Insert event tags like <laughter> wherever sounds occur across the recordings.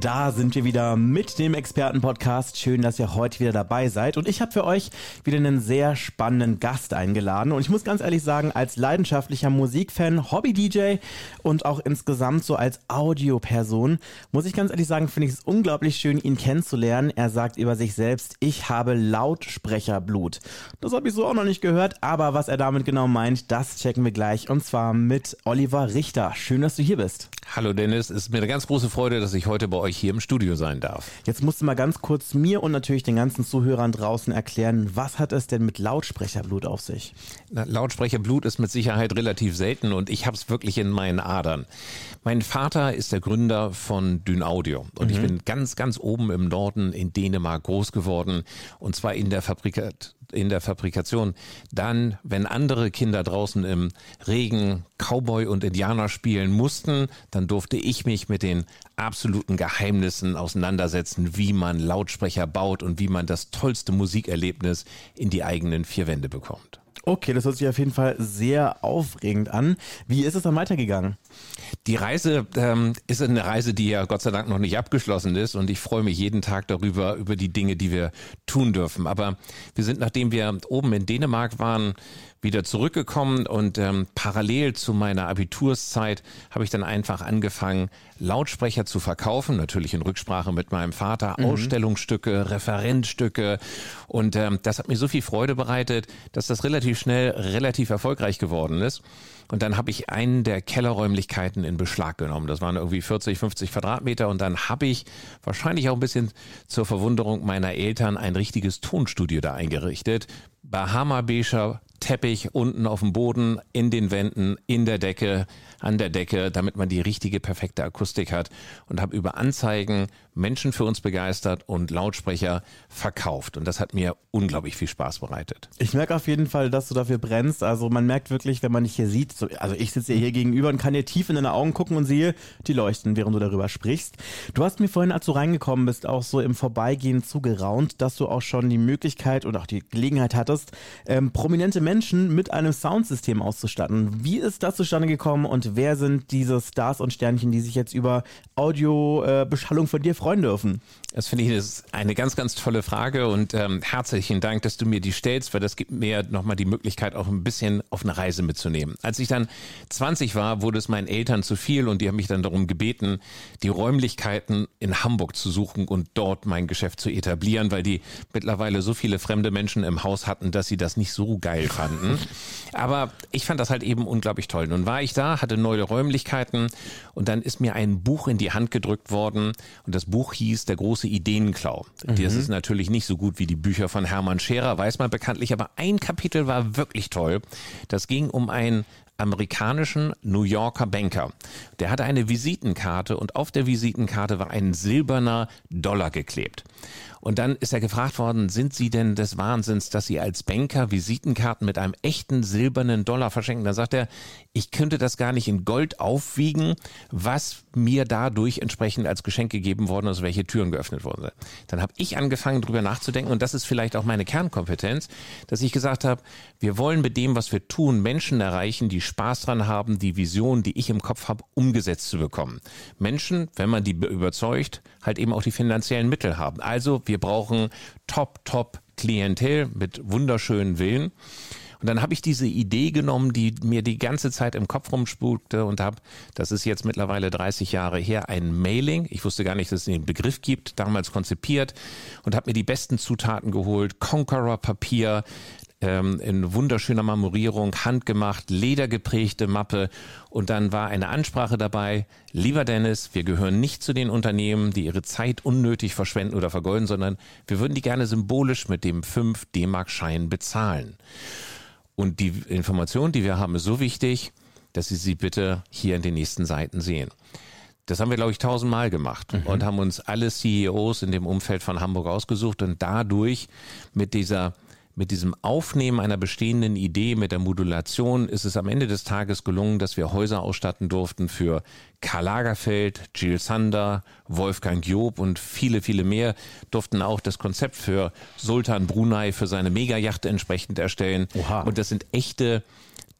Da sind wir wieder mit dem Expertenpodcast. Schön, dass ihr heute wieder dabei seid. Und ich habe für euch wieder einen sehr spannenden Gast eingeladen. Und ich muss ganz ehrlich sagen, als leidenschaftlicher Musikfan, Hobby-DJ und auch insgesamt so als Audioperson, muss ich ganz ehrlich sagen, finde ich es unglaublich schön, ihn kennenzulernen. Er sagt über sich selbst, ich habe Lautsprecherblut. Das habe ich so auch noch nicht gehört, aber was er damit genau meint, das checken wir gleich. Und zwar mit Oliver Richter. Schön, dass du hier bist. Hallo Dennis, es ist mir eine ganz große Freude, dass ich heute bei euch hier im Studio sein darf. Jetzt musst du mal ganz kurz mir und natürlich den ganzen Zuhörern draußen erklären, was hat es denn mit Lautsprecherblut auf sich? Na, Lautsprecherblut ist mit Sicherheit relativ selten und ich habe es wirklich in meinen Adern. Mein Vater ist der Gründer von Dyn Audio und mhm. ich bin ganz, ganz oben im Norden in Dänemark groß geworden und zwar in der Fabrikat in der Fabrikation. Dann, wenn andere Kinder draußen im Regen Cowboy und Indianer spielen mussten, dann durfte ich mich mit den absoluten Geheimnissen auseinandersetzen, wie man Lautsprecher baut und wie man das tollste Musikerlebnis in die eigenen vier Wände bekommt. Okay, das hört sich auf jeden Fall sehr aufregend an. Wie ist es dann weitergegangen? Die Reise ähm, ist eine Reise, die ja Gott sei Dank noch nicht abgeschlossen ist und ich freue mich jeden Tag darüber, über die Dinge, die wir tun dürfen. Aber wir sind, nachdem wir oben in Dänemark waren, wieder zurückgekommen und ähm, parallel zu meiner Abiturszeit habe ich dann einfach angefangen, Lautsprecher zu verkaufen, natürlich in Rücksprache mit meinem Vater, mhm. Ausstellungsstücke, Referenzstücke und ähm, das hat mir so viel Freude bereitet, dass das relativ schnell relativ erfolgreich geworden ist. Und dann habe ich einen der Kellerräumlichkeiten in Beschlag genommen. Das waren irgendwie 40, 50 Quadratmeter. Und dann habe ich wahrscheinlich auch ein bisschen zur Verwunderung meiner Eltern ein richtiges Tonstudio da eingerichtet. Bahama-Becher Teppich unten auf dem Boden, in den Wänden, in der Decke, an der Decke, damit man die richtige, perfekte Akustik hat und habe über Anzeigen Menschen für uns begeistert und Lautsprecher verkauft. Und das hat mir unglaublich viel Spaß bereitet. Ich merke auf jeden Fall, dass du dafür brennst. Also man merkt wirklich, wenn man dich hier sieht, also ich sitze hier gegenüber und kann dir tief in deine Augen gucken und sehe, die leuchten, während du darüber sprichst. Du hast mir vorhin, als du reingekommen bist, auch so im Vorbeigehen zugeraunt, dass du auch schon die Möglichkeit und auch die Gelegenheit hattest, ähm, prominente Menschen mit einem Soundsystem auszustatten. Wie ist das zustande gekommen und wer sind diese Stars und Sternchen, die sich jetzt über Audiobeschallung äh, von dir freuen? dürfen? Das finde ich ist eine ganz, ganz tolle Frage und ähm, herzlichen Dank, dass du mir die stellst, weil das gibt mir nochmal die Möglichkeit, auch ein bisschen auf eine Reise mitzunehmen. Als ich dann 20 war, wurde es meinen Eltern zu viel und die haben mich dann darum gebeten, die Räumlichkeiten in Hamburg zu suchen und dort mein Geschäft zu etablieren, weil die mittlerweile so viele fremde Menschen im Haus hatten, dass sie das nicht so geil fanden. Aber ich fand das halt eben unglaublich toll. Nun war ich da, hatte neue Räumlichkeiten und dann ist mir ein Buch in die Hand gedrückt worden und das Buch hieß Der große Ideenklau. Mhm. Das ist natürlich nicht so gut wie die Bücher von Hermann Scherer, weiß man bekanntlich, aber ein Kapitel war wirklich toll. Das ging um einen amerikanischen New Yorker Banker. Der hatte eine Visitenkarte und auf der Visitenkarte war ein silberner Dollar geklebt. Und dann ist er gefragt worden, sind Sie denn des Wahnsinns, dass Sie als Banker Visitenkarten mit einem echten silbernen Dollar verschenken? Da sagt er, ich könnte das gar nicht in Gold aufwiegen, was mir dadurch entsprechend als Geschenk gegeben worden ist, welche Türen geöffnet worden sind. Dann habe ich angefangen, drüber nachzudenken und das ist vielleicht auch meine Kernkompetenz, dass ich gesagt habe, wir wollen mit dem, was wir tun, Menschen erreichen, die Spaß dran haben, die Vision, die ich im Kopf habe, umgesetzt zu bekommen. Menschen, wenn man die überzeugt, halt eben auch die finanziellen Mittel haben. Also wir brauchen top, top Klientel mit wunderschönen Willen. Und dann habe ich diese Idee genommen, die mir die ganze Zeit im Kopf rumspukte und habe, das ist jetzt mittlerweile 30 Jahre her, ein Mailing. Ich wusste gar nicht, dass es den Begriff gibt, damals konzipiert und habe mir die besten Zutaten geholt. Conqueror Papier, ähm, in wunderschöner Marmorierung, handgemacht, ledergeprägte Mappe und dann war eine Ansprache dabei, lieber Dennis, wir gehören nicht zu den Unternehmen, die ihre Zeit unnötig verschwenden oder vergeuden, sondern wir würden die gerne symbolisch mit dem 5 D-Mark-Schein bezahlen. Und die Information, die wir haben, ist so wichtig, dass Sie sie bitte hier in den nächsten Seiten sehen. Das haben wir, glaube ich, tausendmal gemacht mhm. und haben uns alle CEOs in dem Umfeld von Hamburg ausgesucht und dadurch mit dieser mit diesem Aufnehmen einer bestehenden Idee, mit der Modulation, ist es am Ende des Tages gelungen, dass wir Häuser ausstatten durften für Karl Lagerfeld, Jill Sander, Wolfgang Job und viele, viele mehr durften auch das Konzept für Sultan Brunei für seine Megajacht entsprechend erstellen. Oha. Und das sind echte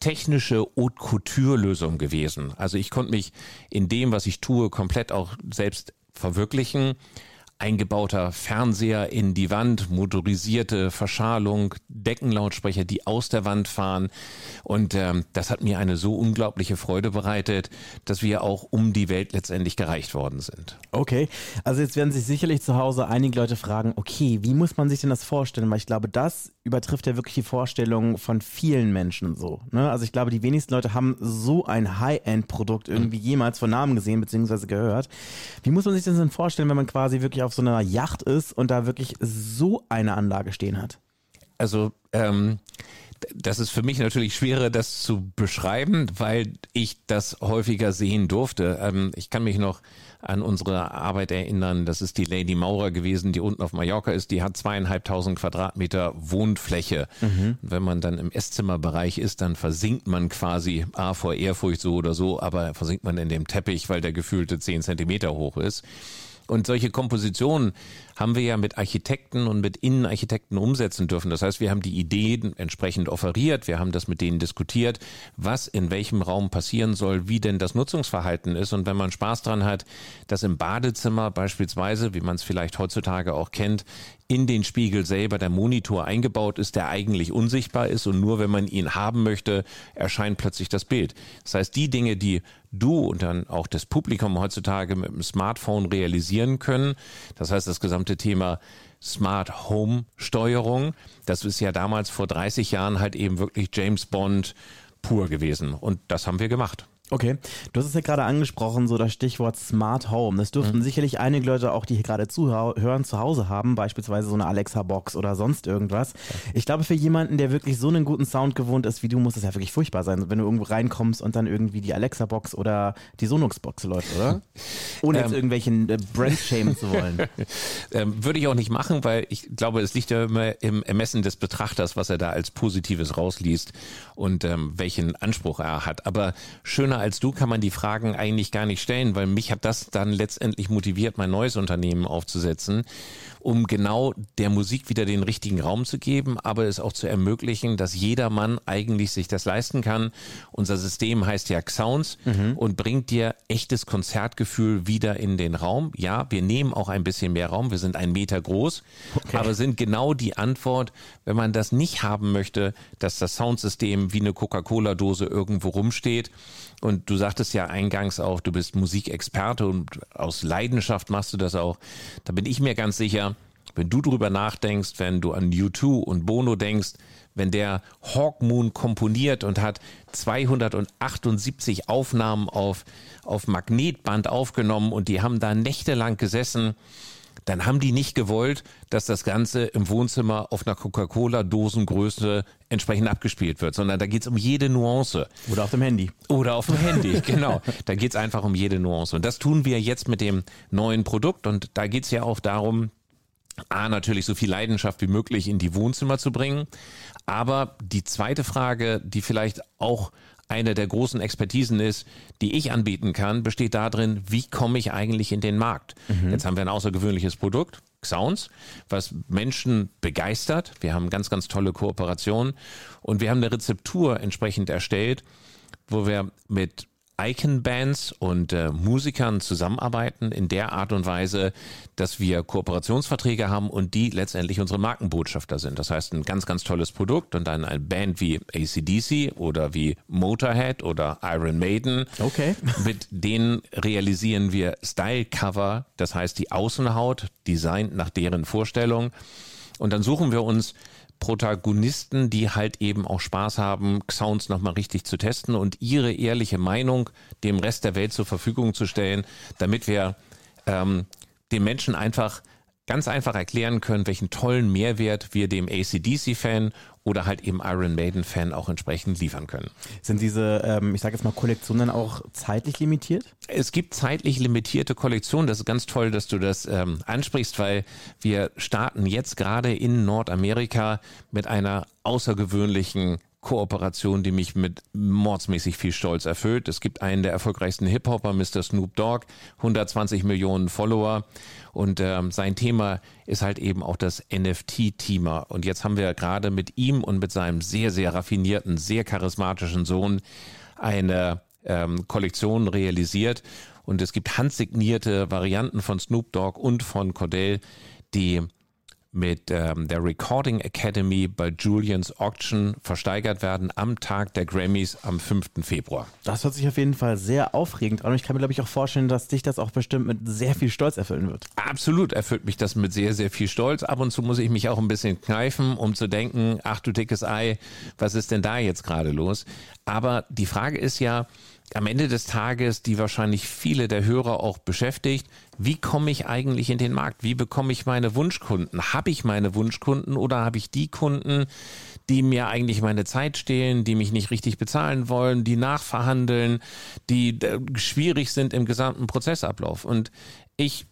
technische Haute Couture Lösungen gewesen. Also ich konnte mich in dem, was ich tue, komplett auch selbst verwirklichen eingebauter Fernseher in die Wand, motorisierte Verschalung, Deckenlautsprecher, die aus der Wand fahren. Und ähm, das hat mir eine so unglaubliche Freude bereitet, dass wir auch um die Welt letztendlich gereicht worden sind. Okay, also jetzt werden sich sicherlich zu Hause einige Leute fragen, okay, wie muss man sich denn das vorstellen? Weil ich glaube, das übertrifft ja wirklich die Vorstellung von vielen Menschen so. Ne? Also ich glaube, die wenigsten Leute haben so ein High-End-Produkt irgendwie jemals von Namen gesehen bzw. gehört. Wie muss man sich das denn vorstellen, wenn man quasi wirklich auf so einer Yacht ist und da wirklich so eine Anlage stehen hat? Also ähm, das ist für mich natürlich schwerer, das zu beschreiben, weil ich das häufiger sehen durfte. Ähm, ich kann mich noch an unsere Arbeit erinnern. Das ist die Lady Maurer gewesen, die unten auf Mallorca ist. Die hat zweieinhalbtausend Quadratmeter Wohnfläche. Mhm. Wenn man dann im Esszimmerbereich ist, dann versinkt man quasi, ah, vor Ehrfurcht so oder so, aber versinkt man in dem Teppich, weil der gefühlte zehn Zentimeter hoch ist. Und solche Kompositionen haben wir ja mit Architekten und mit Innenarchitekten umsetzen dürfen. Das heißt, wir haben die Ideen entsprechend offeriert, wir haben das mit denen diskutiert, was in welchem Raum passieren soll, wie denn das Nutzungsverhalten ist. Und wenn man Spaß dran hat, dass im Badezimmer beispielsweise, wie man es vielleicht heutzutage auch kennt, in den Spiegel selber der Monitor eingebaut ist, der eigentlich unsichtbar ist und nur wenn man ihn haben möchte, erscheint plötzlich das Bild. Das heißt, die Dinge, die du und dann auch das Publikum heutzutage mit dem Smartphone realisieren können, das heißt das gesamte Thema Smart Home Steuerung, das ist ja damals vor 30 Jahren halt eben wirklich James Bond pur gewesen und das haben wir gemacht. Okay, du hast es ja gerade angesprochen, so das Stichwort Smart Home. Das dürften mhm. sicherlich einige Leute auch, die hier gerade zuhören, zu Hause haben, beispielsweise so eine Alexa-Box oder sonst irgendwas. Ich glaube, für jemanden, der wirklich so einen guten Sound gewohnt ist wie du, muss das ja wirklich furchtbar sein, wenn du irgendwo reinkommst und dann irgendwie die Alexa-Box oder die Sonox-Box läuft, oder? <laughs> Ohne jetzt ähm, irgendwelchen äh, Brand shamen zu wollen. <laughs> ähm, würde ich auch nicht machen, weil ich glaube, es liegt ja immer im Ermessen des Betrachters, was er da als Positives rausliest und ähm, welchen Anspruch er hat. Aber schöner jünger als du kann man die Fragen eigentlich gar nicht stellen, weil mich hat das dann letztendlich motiviert, mein neues Unternehmen aufzusetzen, um genau der Musik wieder den richtigen Raum zu geben, aber es auch zu ermöglichen, dass jeder Mann eigentlich sich das leisten kann. Unser System heißt ja Sounds mhm. und bringt dir echtes Konzertgefühl wieder in den Raum. Ja, wir nehmen auch ein bisschen mehr Raum. Wir sind einen Meter groß, okay. aber sind genau die Antwort, wenn man das nicht haben möchte, dass das Soundsystem wie eine Coca-Cola-Dose irgendwo rumsteht und du sagtest ja eingangs auch, du bist Musikexperte und aus Leidenschaft machst du das auch. Da bin ich mir ganz sicher, wenn du drüber nachdenkst, wenn du an U2 und Bono denkst, wenn der Hawkmoon komponiert und hat 278 Aufnahmen auf, auf Magnetband aufgenommen und die haben da nächtelang gesessen dann haben die nicht gewollt, dass das Ganze im Wohnzimmer auf einer Coca-Cola-Dosengröße entsprechend abgespielt wird, sondern da geht es um jede Nuance. Oder auf dem Handy. Oder auf dem Handy, <laughs> genau. Da geht es einfach um jede Nuance. Und das tun wir jetzt mit dem neuen Produkt. Und da geht es ja auch darum, A, natürlich so viel Leidenschaft wie möglich in die Wohnzimmer zu bringen. Aber die zweite Frage, die vielleicht auch eine der großen Expertisen ist, die ich anbieten kann, besteht darin, wie komme ich eigentlich in den Markt? Mhm. Jetzt haben wir ein außergewöhnliches Produkt, Sounds, was Menschen begeistert. Wir haben ganz, ganz tolle Kooperationen und wir haben eine Rezeptur entsprechend erstellt, wo wir mit Icon-Bands und äh, Musikern zusammenarbeiten in der Art und Weise, dass wir Kooperationsverträge haben und die letztendlich unsere Markenbotschafter sind. Das heißt, ein ganz, ganz tolles Produkt und dann eine Band wie ACDC oder wie Motorhead oder Iron Maiden. Okay. <laughs> Mit denen realisieren wir Style-Cover, das heißt die Außenhaut, designt nach deren Vorstellung. Und dann suchen wir uns Protagonisten, die halt eben auch Spaß haben, Sounds nochmal richtig zu testen und ihre ehrliche Meinung dem Rest der Welt zur Verfügung zu stellen, damit wir ähm, den Menschen einfach ganz einfach erklären können, welchen tollen Mehrwert wir dem ACDC-Fan oder halt eben Iron Maiden-Fan auch entsprechend liefern können. Sind diese, ähm, ich sage jetzt mal, Kollektionen auch zeitlich limitiert? Es gibt zeitlich limitierte Kollektionen. Das ist ganz toll, dass du das ähm, ansprichst, weil wir starten jetzt gerade in Nordamerika mit einer außergewöhnlichen Kooperation, die mich mit mordsmäßig viel Stolz erfüllt. Es gibt einen der erfolgreichsten Hip-Hopper, Mr. Snoop Dogg, 120 Millionen Follower und ähm, sein Thema ist halt eben auch das NFT-Thema. Und jetzt haben wir gerade mit ihm und mit seinem sehr, sehr raffinierten, sehr charismatischen Sohn eine ähm, Kollektion realisiert. Und es gibt handsignierte Varianten von Snoop Dogg und von Cordell, die mit ähm, der Recording Academy bei Julians Auction versteigert werden am Tag der Grammys am 5. Februar. Das hört sich auf jeden Fall sehr aufregend an und ich kann mir, glaube ich, auch vorstellen, dass dich das auch bestimmt mit sehr viel Stolz erfüllen wird. Absolut erfüllt mich das mit sehr, sehr viel Stolz. Ab und zu muss ich mich auch ein bisschen kneifen, um zu denken, ach du dickes Ei, was ist denn da jetzt gerade los? Aber die Frage ist ja, am Ende des Tages, die wahrscheinlich viele der Hörer auch beschäftigt, wie komme ich eigentlich in den Markt? Wie bekomme ich meine Wunschkunden? Habe ich meine Wunschkunden oder habe ich die Kunden, die mir eigentlich meine Zeit stehlen, die mich nicht richtig bezahlen wollen, die nachverhandeln, die äh, schwierig sind im gesamten Prozessablauf? Und ich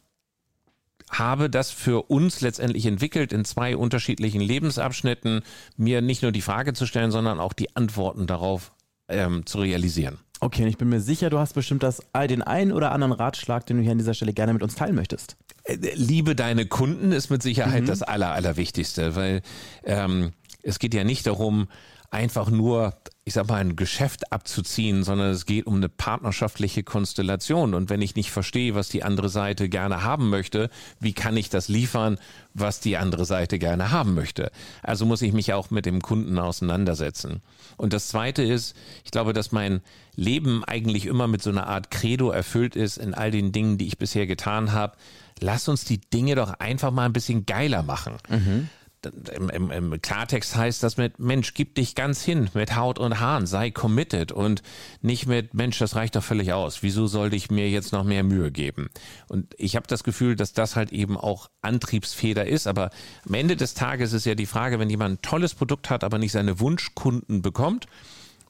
habe das für uns letztendlich entwickelt, in zwei unterschiedlichen Lebensabschnitten, mir nicht nur die Frage zu stellen, sondern auch die Antworten darauf ähm, zu realisieren. Okay, und ich bin mir sicher, du hast bestimmt das, den einen oder anderen Ratschlag, den du hier an dieser Stelle gerne mit uns teilen möchtest. Äh, liebe deine Kunden ist mit Sicherheit mhm. das Aller, Allerwichtigste, weil ähm, es geht ja nicht darum, einfach nur, ich sag mal, ein Geschäft abzuziehen, sondern es geht um eine partnerschaftliche Konstellation. Und wenn ich nicht verstehe, was die andere Seite gerne haben möchte, wie kann ich das liefern, was die andere Seite gerne haben möchte? Also muss ich mich auch mit dem Kunden auseinandersetzen. Und das Zweite ist, ich glaube, dass mein Leben eigentlich immer mit so einer Art Credo erfüllt ist in all den Dingen, die ich bisher getan habe. Lass uns die Dinge doch einfach mal ein bisschen geiler machen. Mhm. Im, im, Im, Klartext heißt das mit Mensch, gib dich ganz hin mit Haut und Haaren, sei committed und nicht mit Mensch, das reicht doch völlig aus. Wieso sollte ich mir jetzt noch mehr Mühe geben? Und ich habe das Gefühl, dass das halt eben auch Antriebsfeder ist. Aber am Ende des Tages ist ja die Frage, wenn jemand ein tolles Produkt hat, aber nicht seine Wunschkunden bekommt,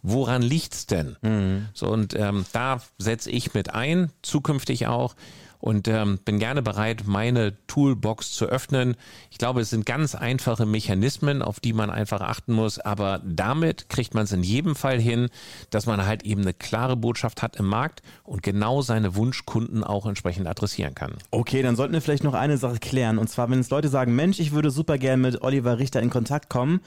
woran liegt's denn? Mhm. So und ähm, da setze ich mit ein, zukünftig auch und ähm, bin gerne bereit, meine Toolbox zu öffnen. Ich glaube, es sind ganz einfache Mechanismen, auf die man einfach achten muss, aber damit kriegt man es in jedem Fall hin, dass man halt eben eine klare Botschaft hat im Markt und genau seine Wunschkunden auch entsprechend adressieren kann. Okay, dann sollten wir vielleicht noch eine Sache klären und zwar, wenn es Leute sagen, Mensch, ich würde super gerne mit Oliver Richter in Kontakt kommen,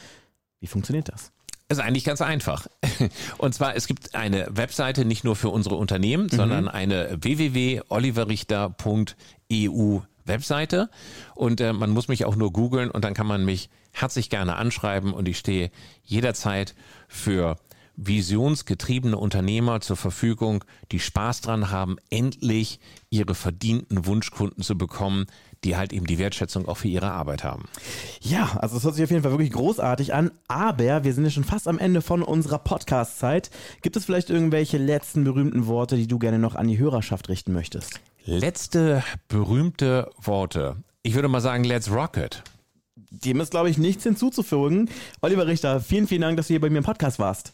wie funktioniert das? Ist eigentlich ganz einfach. <laughs> Und zwar, es gibt eine Webseite nicht nur für unsere Unternehmen, mhm. sondern eine www.oliverrichter.eu Webseite. Und äh, man muss mich auch nur googeln und dann kann man mich herzlich gerne anschreiben und ich stehe jederzeit für visionsgetriebene Unternehmer zur Verfügung, die Spaß dran haben, endlich ihre verdienten Wunschkunden zu bekommen, die halt eben die Wertschätzung auch für ihre Arbeit haben. Ja, also das hört sich auf jeden Fall wirklich großartig an, aber wir sind ja schon fast am Ende von unserer Podcast-Zeit. Gibt es vielleicht irgendwelche letzten berühmten Worte, die du gerne noch an die Hörerschaft richten möchtest? Letzte berühmte Worte. Ich würde mal sagen, let's rock it. Dem ist, glaube ich, nichts hinzuzufügen. Oliver Richter, vielen, vielen Dank, dass du hier bei mir im Podcast warst.